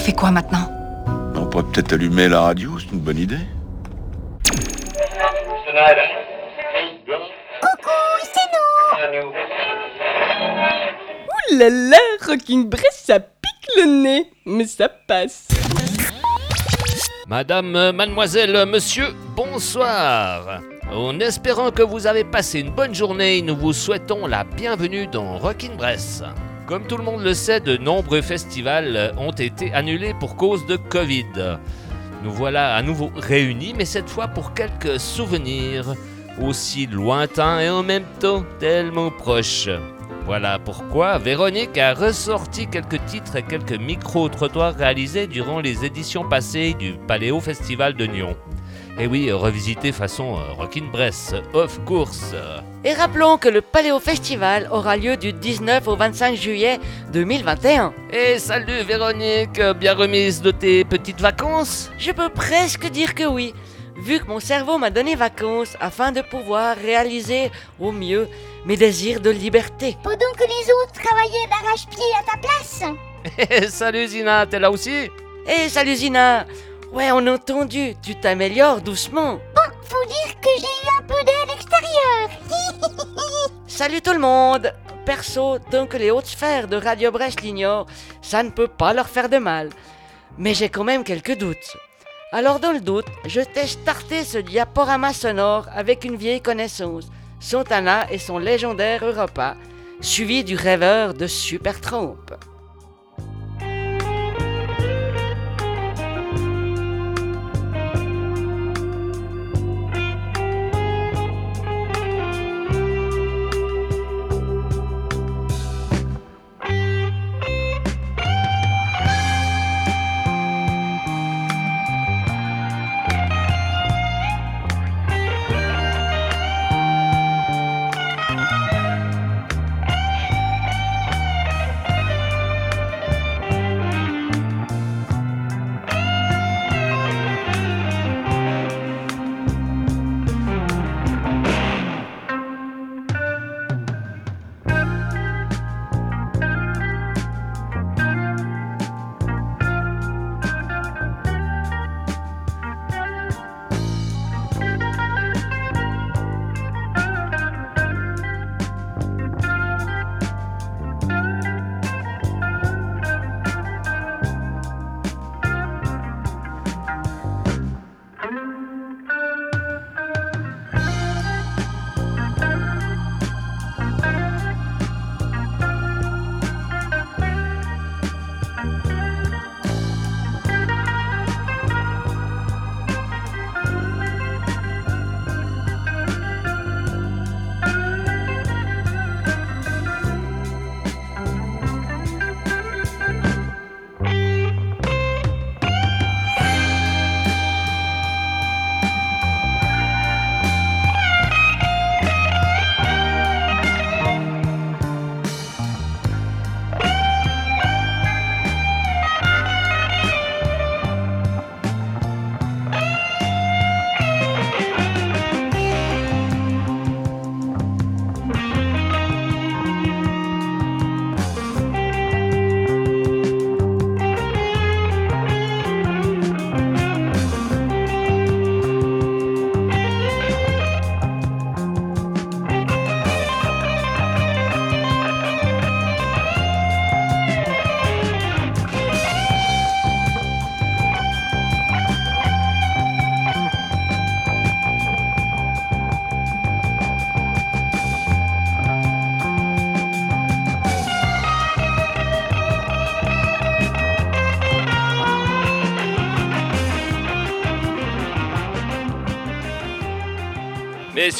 fait quoi maintenant On pourrait peut-être allumer la radio, c'est une bonne idée. Ouh là là, Rocking Bress, ça pique le nez, mais ça passe. Madame, euh, mademoiselle, euh, monsieur, bonsoir. En espérant que vous avez passé une bonne journée, nous vous souhaitons la bienvenue dans Rockin' Bress. Comme tout le monde le sait, de nombreux festivals ont été annulés pour cause de Covid. Nous voilà à nouveau réunis, mais cette fois pour quelques souvenirs aussi lointains et en même temps tellement proches. Voilà pourquoi Véronique a ressorti quelques titres et quelques micro-trottoirs réalisés durant les éditions passées du Paléo Festival de Nyon. Et oui, revisité façon euh, Rockin' Bress, of course. Et rappelons que le Paléo Festival aura lieu du 19 au 25 juillet 2021. Et salut Véronique, bien remise de tes petites vacances? Je peux presque dire que oui, vu que mon cerveau m'a donné vacances afin de pouvoir réaliser au mieux mes désirs de liberté. Pendant que les autres travaillaient d'arrache-pied à ta place. salut Zina, t'es là aussi? Eh salut Zina Ouais, on a entendu, tu t'améliores doucement. Bon, faut dire que j'ai eu un peu d'air extérieur. Salut tout le monde Perso, tant que les hautes sphères de Radio Brest l'ignorent, ça ne peut pas leur faire de mal. Mais j'ai quand même quelques doutes. Alors dans le doute, je t'ai starté ce diaporama sonore avec une vieille connaissance, Santana et son légendaire Europa, suivi du rêveur de Supertramp.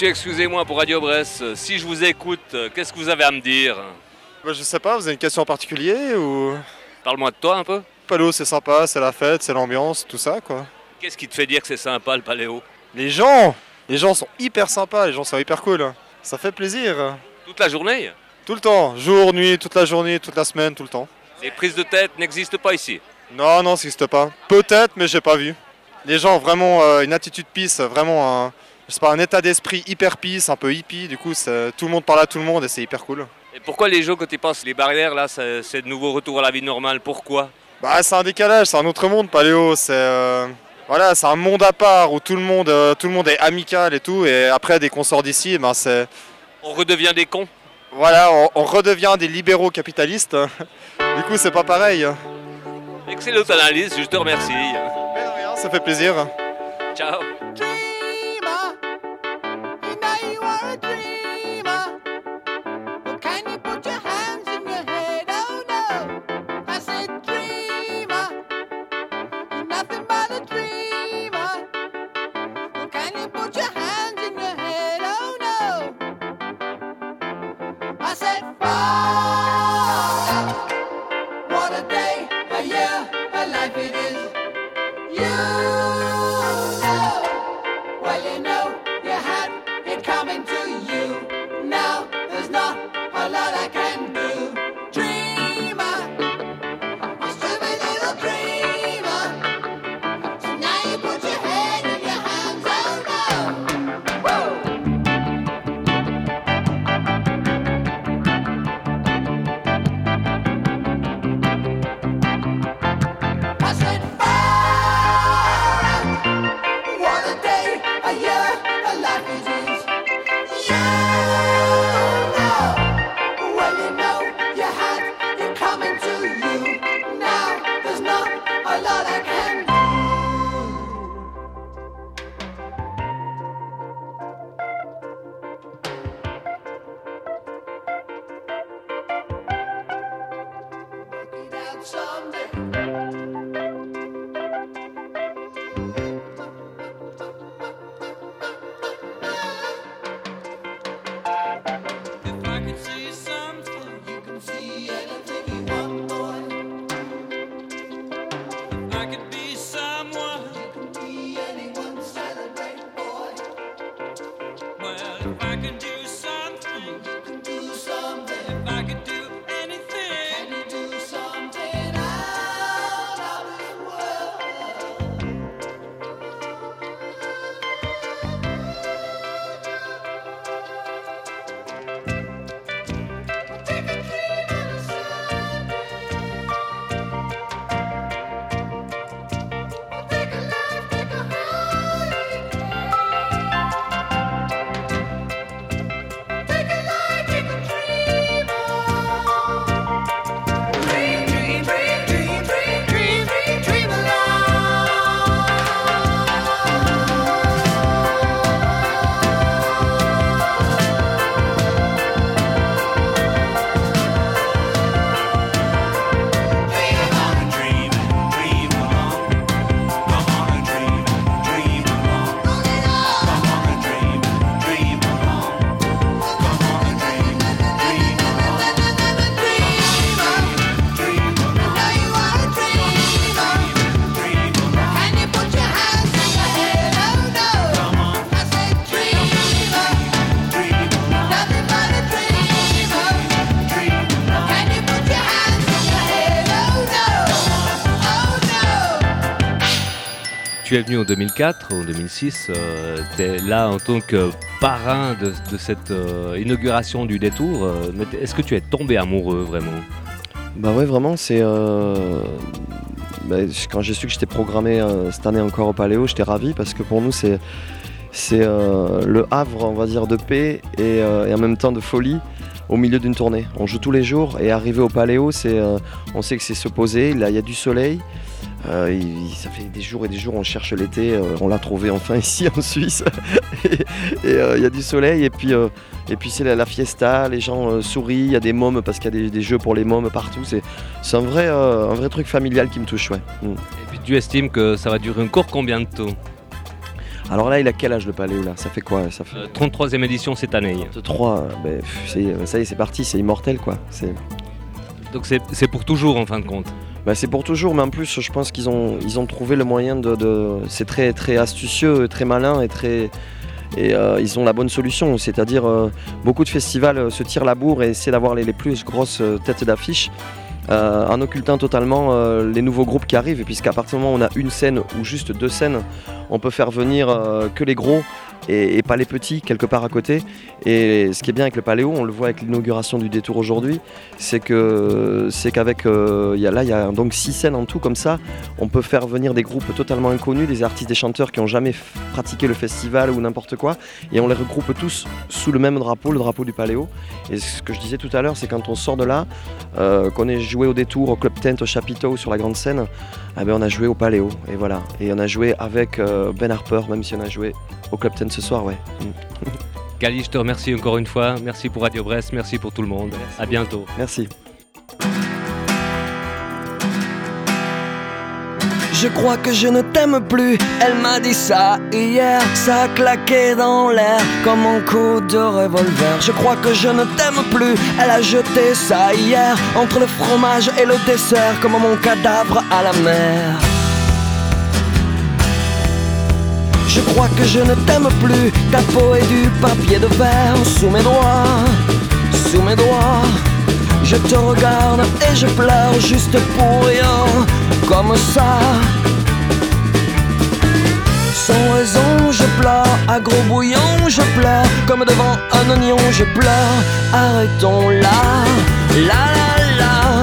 Excusez-moi pour Radio Brest. Si je vous écoute, euh, qu'est-ce que vous avez à me dire? Bah, je sais pas, vous avez une question en particulier ou Parle-moi de toi un peu. Paléo c'est sympa, c'est la fête, c'est l'ambiance, tout ça quoi. Qu'est-ce qui te fait dire que c'est sympa le paléo Les gens Les gens sont hyper sympas, les gens sont hyper cool. Ça fait plaisir. Toute la journée? Tout le temps, jour, nuit, toute la journée, toute la semaine, tout le temps. Les prises de tête n'existent pas ici? Non, non, ça n'existe pas. Peut-être, mais j'ai pas vu. Les gens ont vraiment euh, une attitude peace, vraiment un, je sais pas, un état d'esprit hyper peace, un peu hippie. Du coup, tout le monde parle à tout le monde et c'est hyper cool. Et pourquoi les gens, quand ils pensent les barrières, là, c'est de nouveau retour à la vie normale Pourquoi? Bah, c'est un décalage, c'est un autre monde, Paléo. C'est euh, voilà, c'est un monde à part où tout le monde, euh, tout le monde est amical et tout. Et après, dès qu'on sort d'ici, ben c'est On redevient des cons? voilà, on, on redevient des libéraux capitalistes. du coup, c'est pas pareil. Excellente analyse, je te remercie. Mais de rien, ça fait plaisir. Ciao. dreamer. Tu es venu en 2004, en 2006, tu es là en tant que parrain de, cette euh, inauguration du détour. euh, Est-ce que tu es tombé amoureux vraiment? Bah ouais, vraiment, c'est. euh, bah, quand j'ai su que j'étais programmé cette année encore au Paléo, j'étais ravi parce que pour nous, c'est. Le havre, on va dire, de paix et, et en même temps de folie au milieu d'une tournée. On joue tous les jours et arriver au Paléo, c'est, on sait que c'est se poser. Là, il y a du soleil. Euh, il- ça fait des jours et des jours, on cherche l'été. euh, on l'a trouvé enfin ici en Suisse. et euh, il y a du soleil et puis, et puis c'est la, la fiesta. Les gens sourient. Il y a des mômes parce qu'il y a des, des jeux pour les mômes partout. C'est, c'est un, vrai, un vrai truc familial qui me touche. Ouais. Mm. Et puis tu estimes que ça va durer encore combien de temps? Alors là, il a quel âge le Paléo là? Ça fait quoi Ça fait Euh, 33e édition cette année. 3. Ben, pff, ça y est, c'est parti. C'est immortel quoi. C'est. Donc c'est c'est pour toujours en fin de compte. Bah, c'est pour toujours, mais en plus, je pense qu'ils ont, trouvé le moyen de. c'est très, astucieux, très malin et très. Et euh, ils ont la bonne solution, c'est-à-dire euh, beaucoup de festivals euh, se tirent la bourre et essaient d'avoir les, plus grosses têtes d'affiche en occultant totalement les nouveaux groupes qui arrivent. Puisqu'à partir du moment où on a une scène ou juste deux scènes, on peut faire venir que les gros et, et Palais Petit quelque part à côté. Et ce qui est bien avec le Paléo, on le voit avec l'inauguration du détour aujourd'hui, c'est que c'est qu'avec euh, là il y a donc six scènes en tout comme ça, on peut faire venir des groupes totalement inconnus, des artistes, des chanteurs qui ont jamais pratiqué le festival ou n'importe quoi, et on les regroupe tous sous le même drapeau, le drapeau du Paléo. Et ce que je disais tout à l'heure, c'est quand on sort de là, euh, qu'on ait joué au détour, au club tent, au chapiteau sur la grande scène, ah ben on a joué au Paléo, et voilà. Et on a joué avec euh, Ben Harper, même si on a joué au club tent ce soir, ouais. Mm. Gali, je te remercie encore une fois. Merci pour Radio Brest, merci pour tout le monde. À bientôt. Merci. Je crois que je ne t'aime plus, elle m'a dit ça hier, ça a claqué dans l'air comme un coup de revolver. Je crois que je ne t'aime plus, elle a jeté ça hier entre le fromage et le dessert comme mon cadavre à la mer. Je crois que je ne t'aime plus, ta peau est du papier de verre sous mes doigts, sous mes doigts. Je te regarde et je pleure juste pour rien, comme ça. Sans raison, je pleure, à gros bouillon, je pleure, comme devant un oignon, je pleure. Arrêtons là, la la la,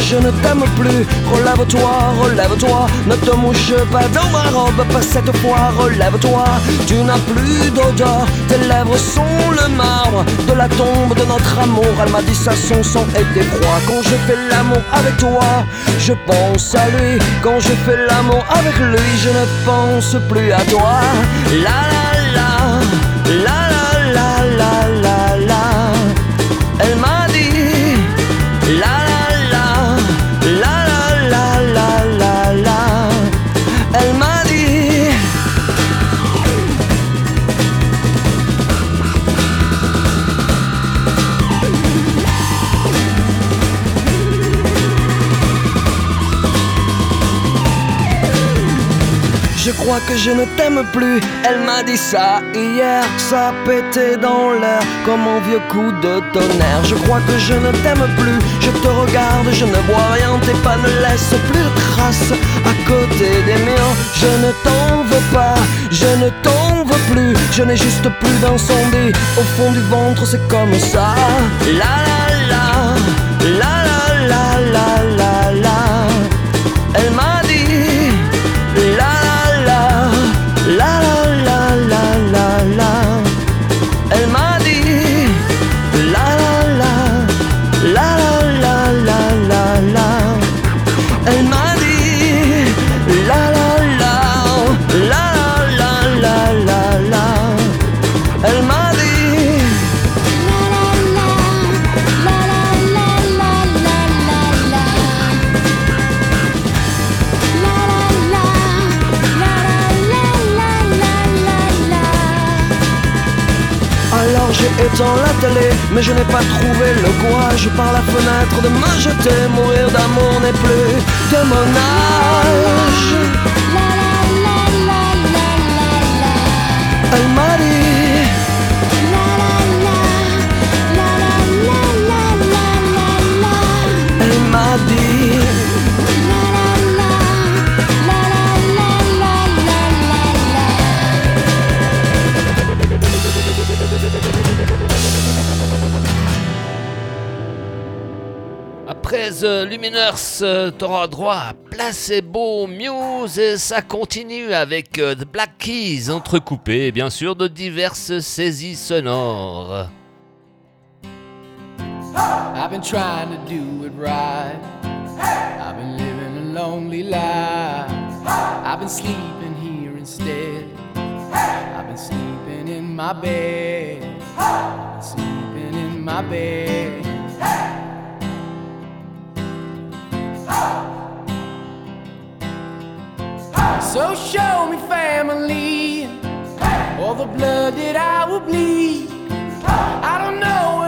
je ne t'aime plus. Relève-toi, relève-toi, ne te mouche pas dans ma robe, pas cette fois. Relève-toi, tu n'as plus d'odeur, tes lèvres sont le marbre de la tombe de notre amour. Elle m'a dit ça, son sang était froid. Quand je fais l'amour avec toi, je pense à lui. Quand je fais l'amour avec lui, je ne pense plus à toi. La, la la la crois que je ne t'aime plus, elle m'a dit ça hier, ça pété dans l'air comme un vieux coup de tonnerre. Je crois que je ne t'aime plus, je te regarde, je ne vois rien, tes pas ne laissent plus de traces à côté des miens. Je ne t'en veux pas, je ne t'en veux plus, je n'ai juste plus d'incendie au fond du ventre, c'est comme ça. T'auras droit à Placebo Muse et ça continue avec euh, The Black Keys entrecoupés bien sûr de diverses saisies sonores. I've been trying to do it right. I've been living a lonely life. I've been sleeping here instead. I've been sleeping in my bed. I've been sleeping in my bed. So show me family, all the blood that I will bleed. I don't know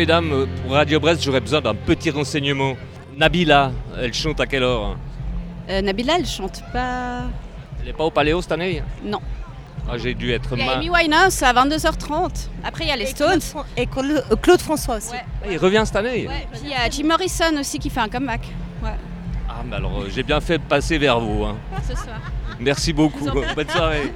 mesdames, euh, pour Radio Brest, j'aurais besoin d'un petit renseignement. Nabila, elle chante à quelle heure Euh, Nabila, elle chante pas. Elle n'est pas au Paléo cette année Non. Ah, J'ai dû être Il y a ma... Amy Winehouse à 22h30. Après, il y a les Stones. Et Claude, euh, Claude François aussi. Ah, il revient cette année Puis il y a Jim Morrison aussi qui fait un comeback. Ouais. Ah, mais alors, euh, j'ai bien fait de passer vers vous. hein. Ce soir. Merci beaucoup. Bonne soirée.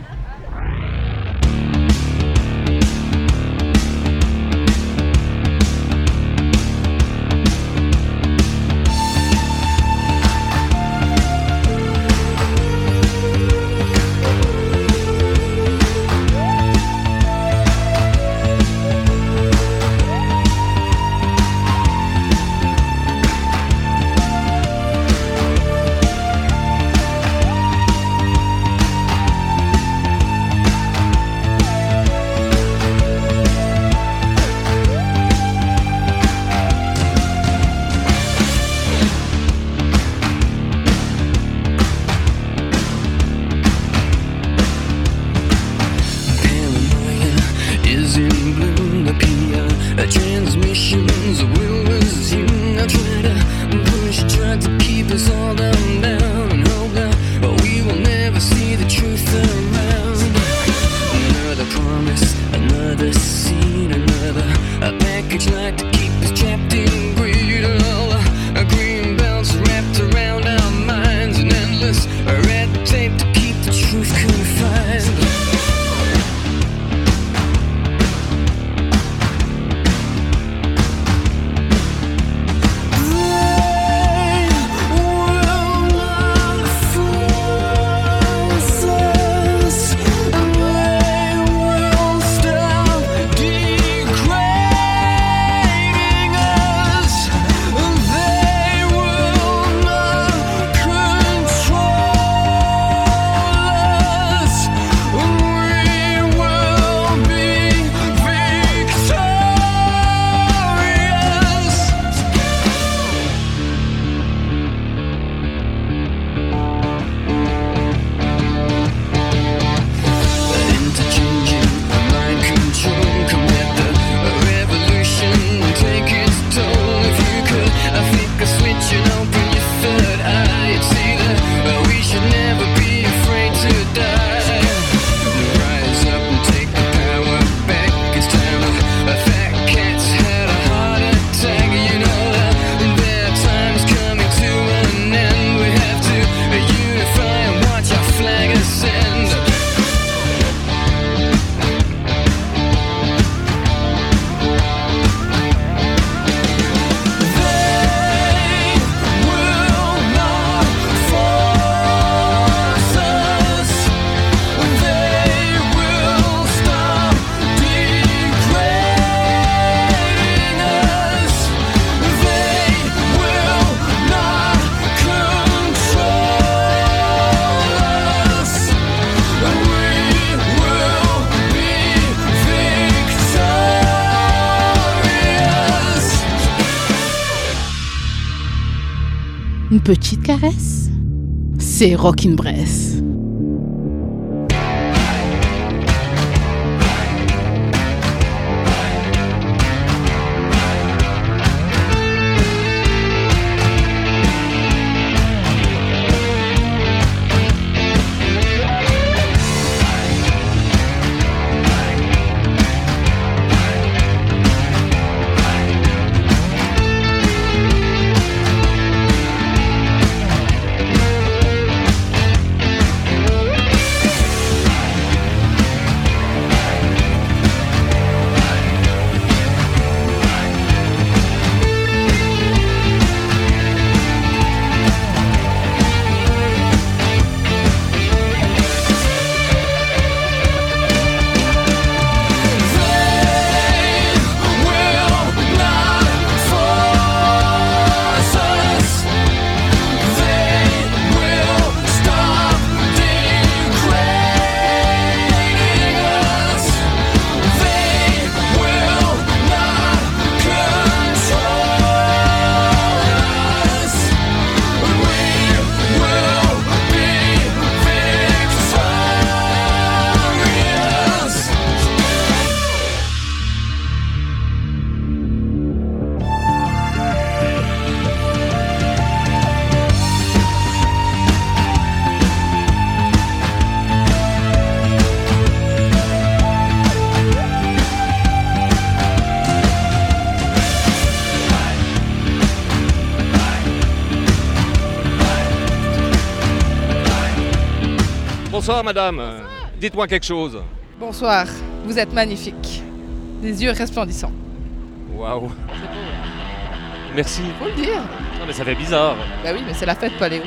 Petite caresse C'est Rockin' Bress. Bonsoir madame, dites-moi quelque chose. Bonsoir, vous êtes magnifique. Des yeux resplendissants. Waouh. Hein. Merci. Faut le dire. Non mais ça fait bizarre. Bah oui, mais c'est la fête, Paléo.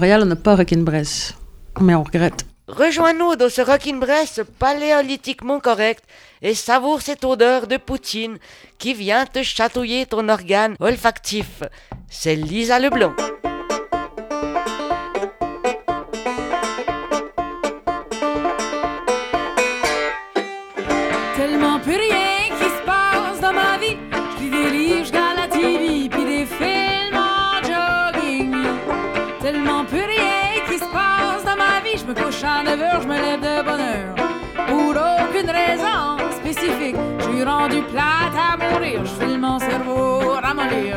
On n'a pas Rock'n'Bresse. Mais on regrette. Rejoins-nous dans ce Rock'n'Bresse paléolithiquement correct et savoure cette odeur de poutine qui vient te chatouiller ton organe olfactif. C'est Lisa Leblanc. Une raison spécifique. Je suis rendu plate à mourir, je fais mon cerveau ramollir.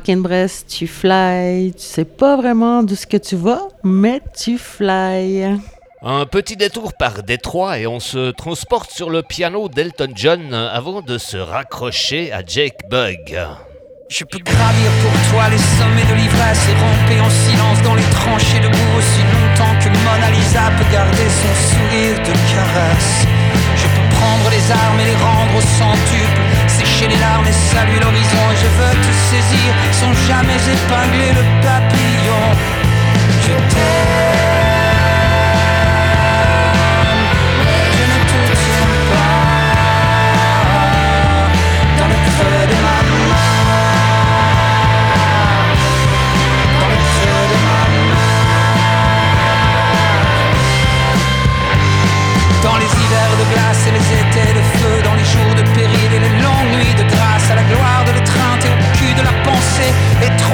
Rock in Brest, tu fly. Tu sais pas vraiment d'où ce que tu vas, mais tu fly. Un petit détour par Détroit et on se transporte sur le piano d'Elton John avant de se raccrocher à Jake Bug. Je peux gravir pour toi les sommets de l'ivresse et ramper en silence dans les tranchées de boue aussi longtemps que Mona Lisa peut garder son sourire de caresse. Prendre les armes et les rendre au centuple, sécher les larmes et saluer l'horizon. Et je veux te saisir sans jamais épingler le papillon. Je t'aime.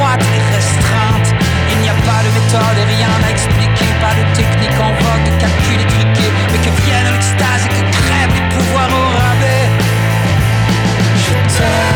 Restreinte. Il n'y a pas de méthode et rien à expliquer, pas de technique en vogue, de calcul étriqué, mais que vienne l'extase et que crèvent les pouvoirs au rabais. Je t'aime,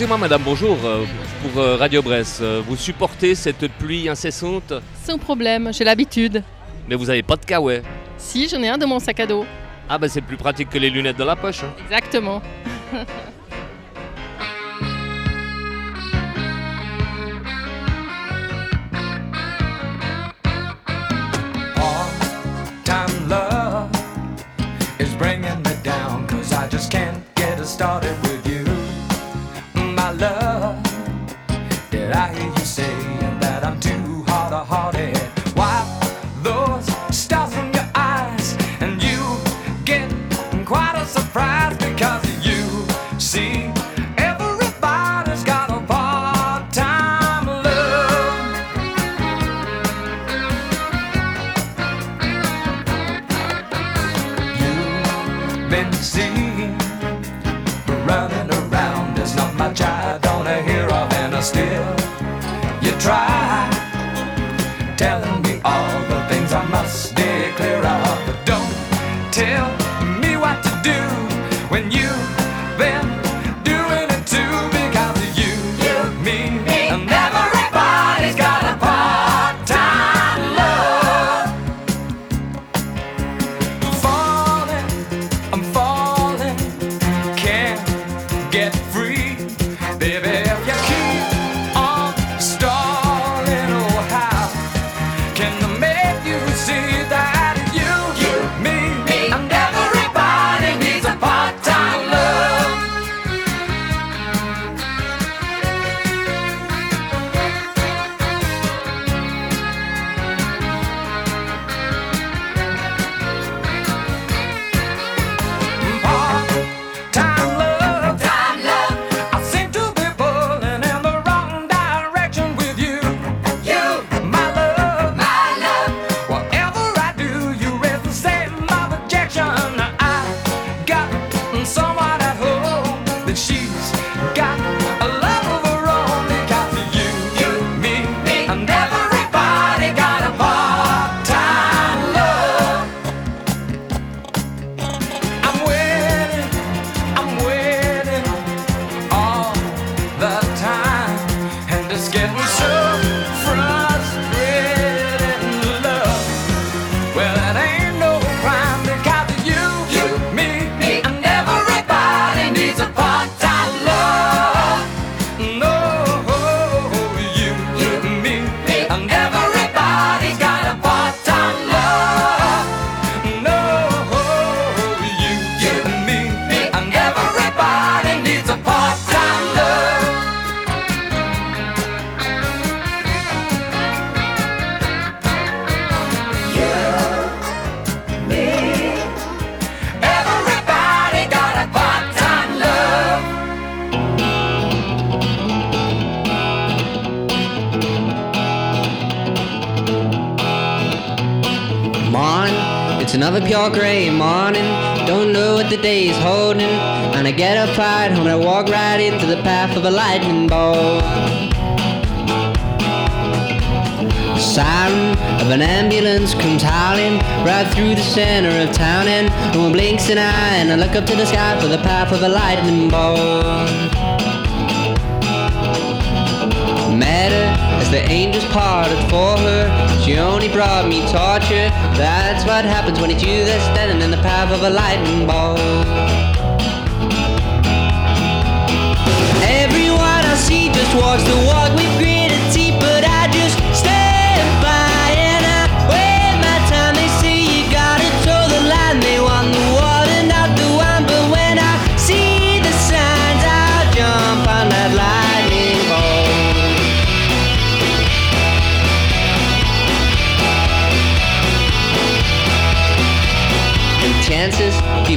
Excusez-moi madame, bonjour. euh, Pour euh, Radio Brest, euh, vous supportez cette pluie incessante? Sans problème, j'ai l'habitude. Mais vous avez pas de kawaii Si, j'en ai un dans mon sac à dos. Ah bah c'est plus pratique que les lunettes dans la poche. hein. Exactement. Time love is bringing me down Cause I just can't get it started with you My love. Did I hear you say that I'm too another pure gray morning. Don't know what the day is holding. And I get up right home and I walk right into the path of a lightning bolt. Siren of an ambulance comes howling right through the center of town, and no one blinks an eye. And I look up to the sky for the path of a lightning bolt. The angels parted for her, she only brought me torture. That's what happens when it's you that's standing in the path of a lightning bolt. Everyone I see just walks the walk with gritted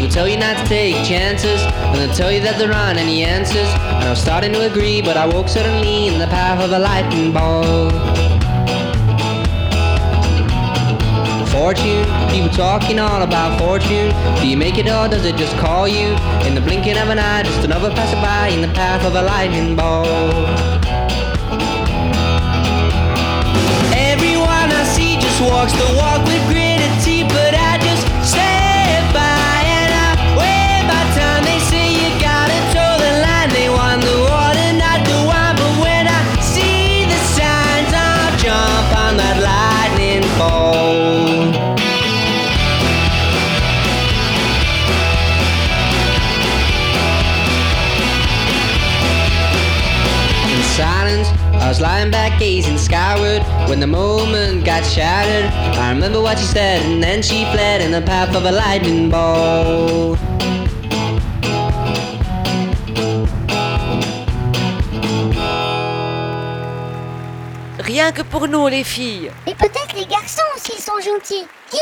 people tell you not to take chances, and they'll tell you that there aren't any answers. And I was starting to agree, but I woke suddenly in the path of a lightning bolt. Fortune, people talking all about fortune. Do you make it or does it just call you? In the blinking of an eye, just another passerby in the path of a lightning bolt. Everyone I see just walks the walk with gritted when the moment got shattered. I remember what she said, and then she fled in the path of a lightning bolt. Rien que pour nous, les filles. Et peut-être les garçons s'ils sont gentils.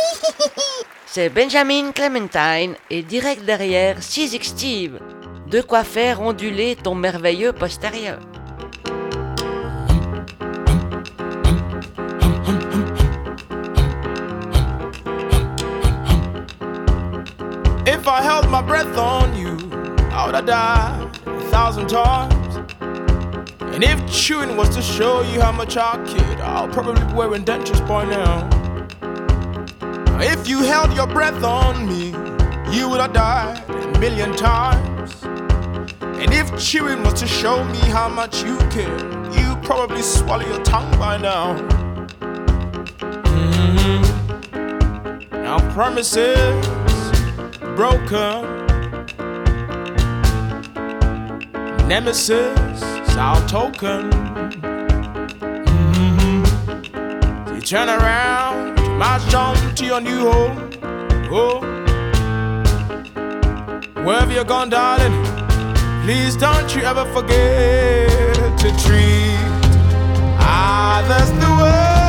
C'est Benjamin Clementine et direct derrière Sizik Steve. De quoi faire onduler ton merveilleux postérieur. I held my breath on you, I would have died a thousand times. And if chewing was to show you how much I kid, I'll probably be wearing dentures by now. If you held your breath on me, you would have died a million times. And if chewing was to show me how much you care, you probably swallow your tongue by now. Mhm. Now promises broken. Nemesis is our token. Mhm. So you turn around, march on to your new home. Oh, wherever you're gone, darling, please don't you ever forget to treat others the way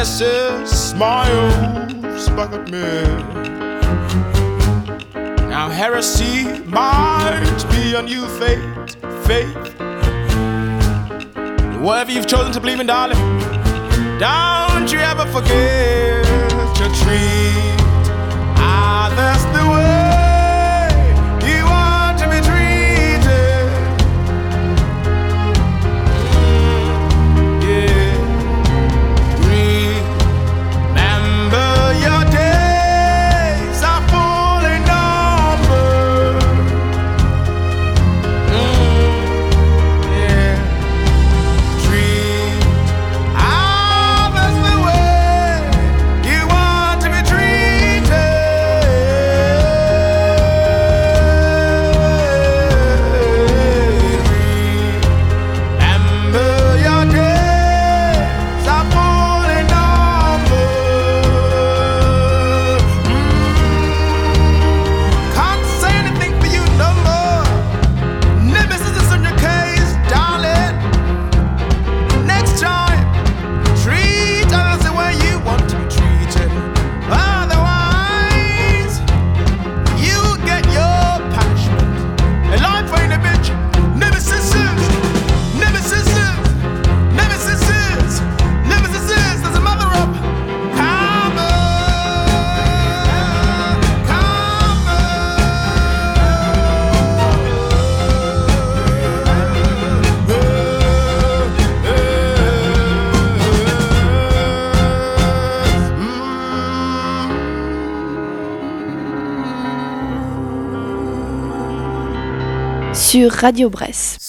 as smiles back at me. Now heresy might be a new faith, faith. Whatever you've chosen to believe in, darling, don't you ever forget to treat others the way sur Radio Bresse.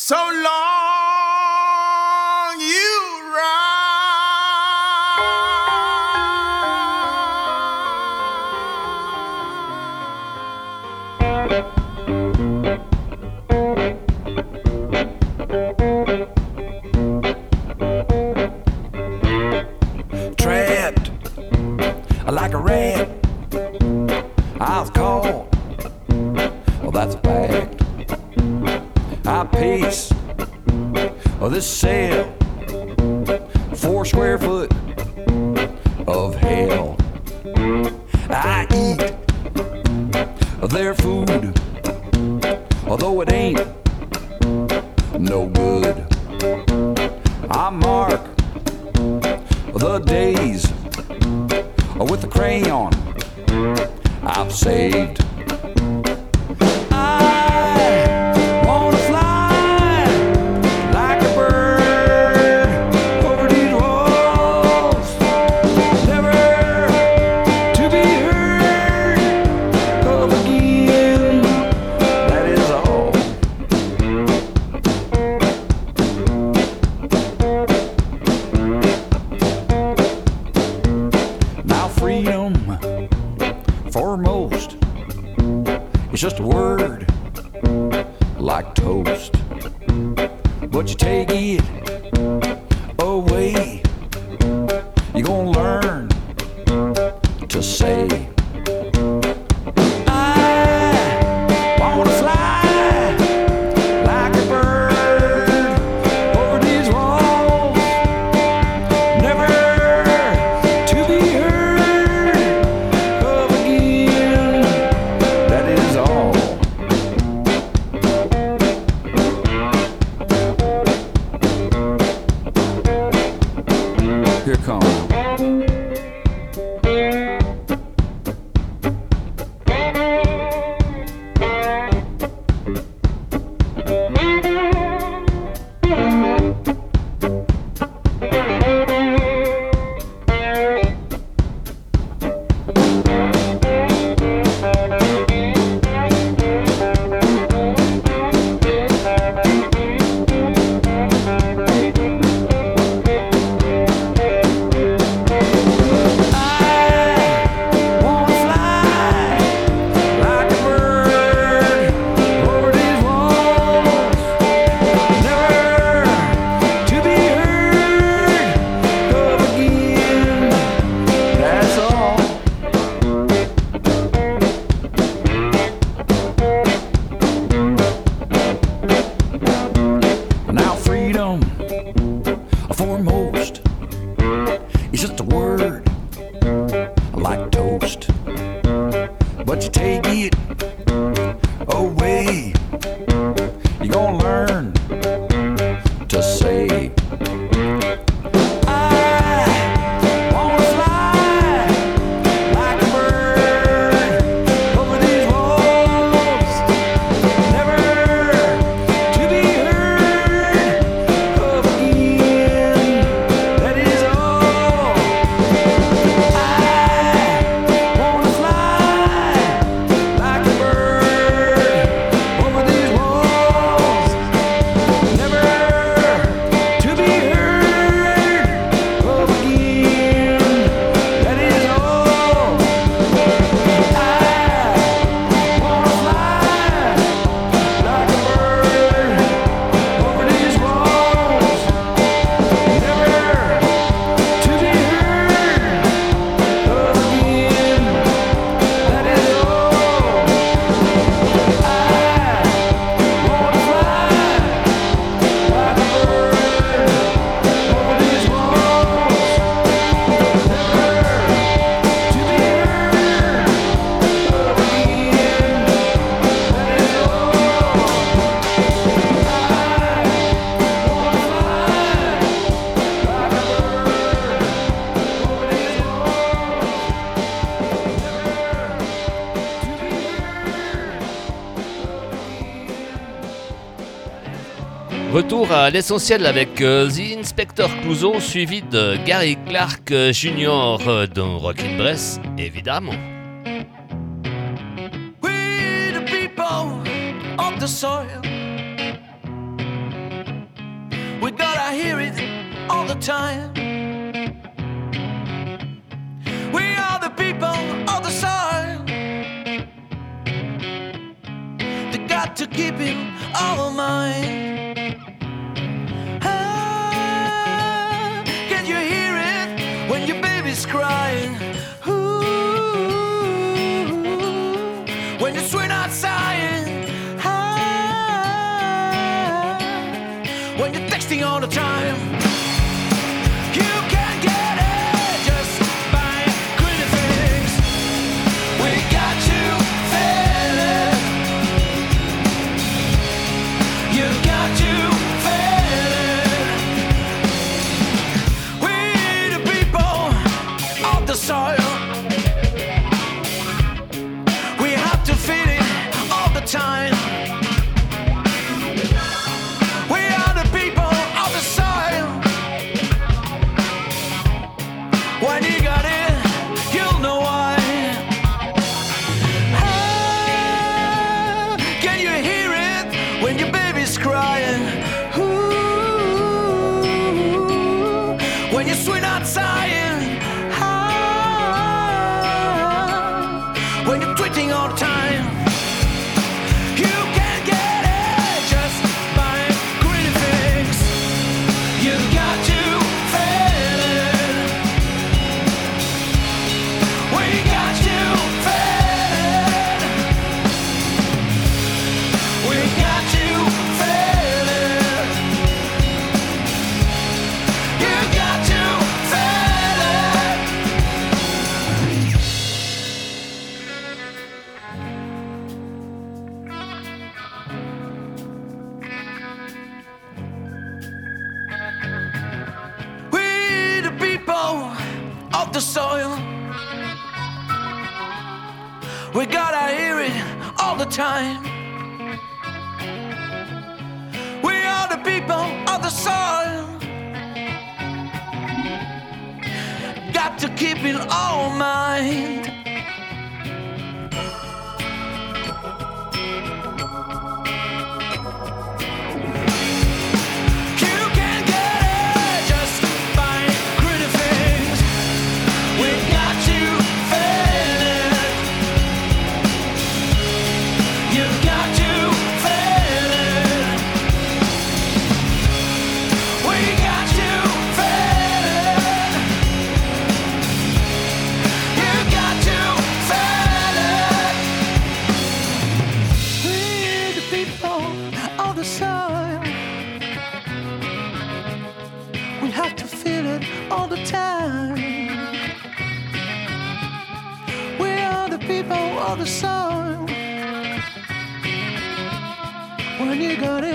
Retour à l'essentiel avec euh, The Inspector Clouseau, suivi de Gary Clark euh, Jr. Euh, dans Rockin' Bress, évidemment. We the people of the soil We gotta hear it all the time We are the people of the soil They got to keep it all mine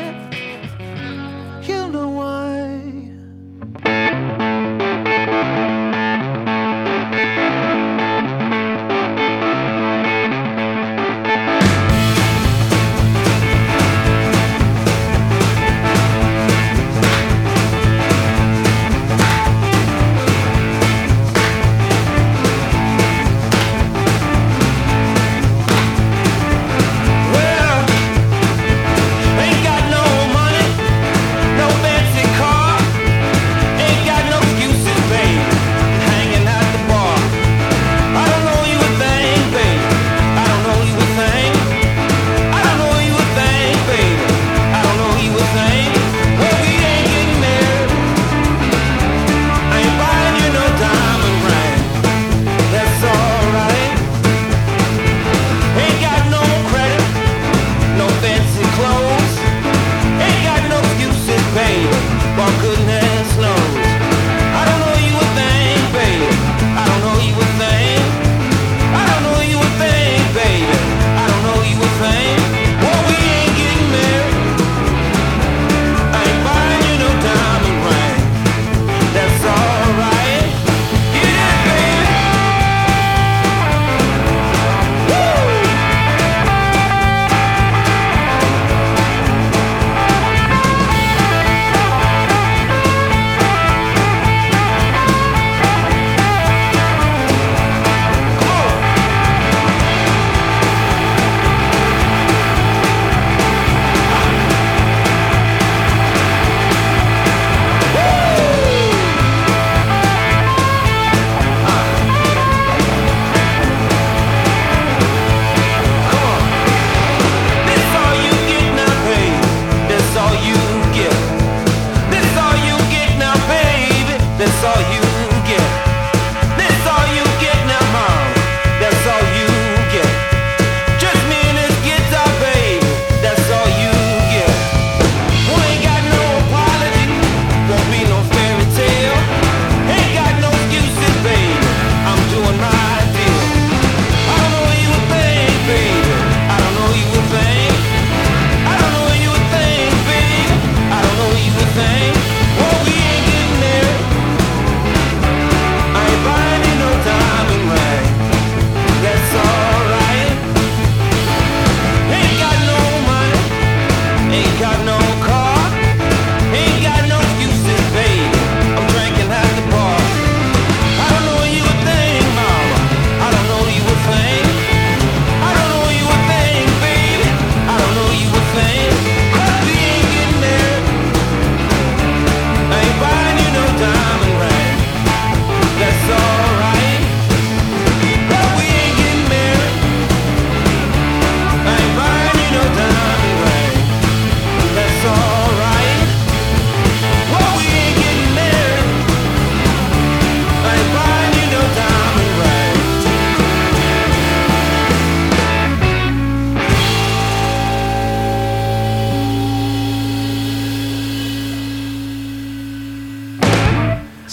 you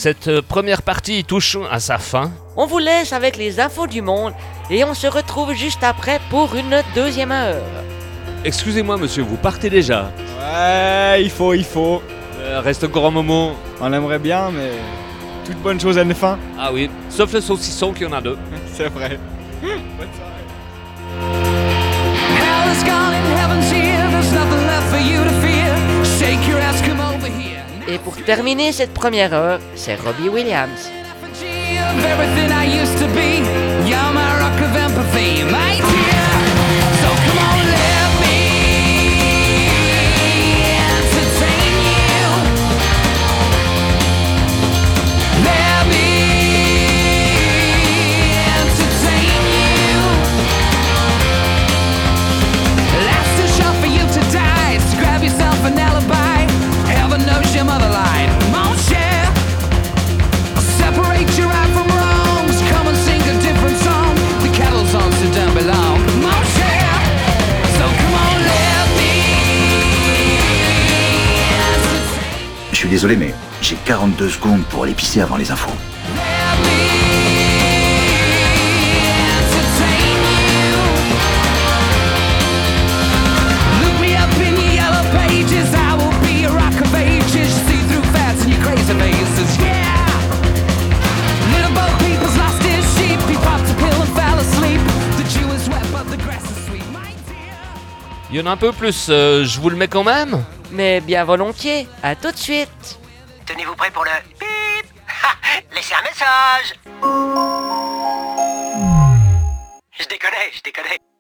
Cette euh, première partie touche à sa fin. On vous laisse avec les infos du monde et on se retrouve juste après pour une deuxième heure. Excusez-moi, monsieur, vous partez déjà. Ouais, il faut, il faut. Euh, reste encore un moment. On aimerait bien, mais toute bonne chose a une fin. Ah oui, sauf le saucisson qui en a deux. C'est vrai. Hell is gone and heaven's here. There's nothing left for you to fear. Shake your ass, come over here. Et pour terminer cette première heure, c'est Robbie Williams. Suis désolé, mais j'ai 42 secondes pour aller pisser avant les infos. Il y en a un peu plus, euh, je vous le mets quand même Mais bien volontiers, à tout de suite. Tenez-vous prêts pour le bip Laissez un message Je déconne, je déconne.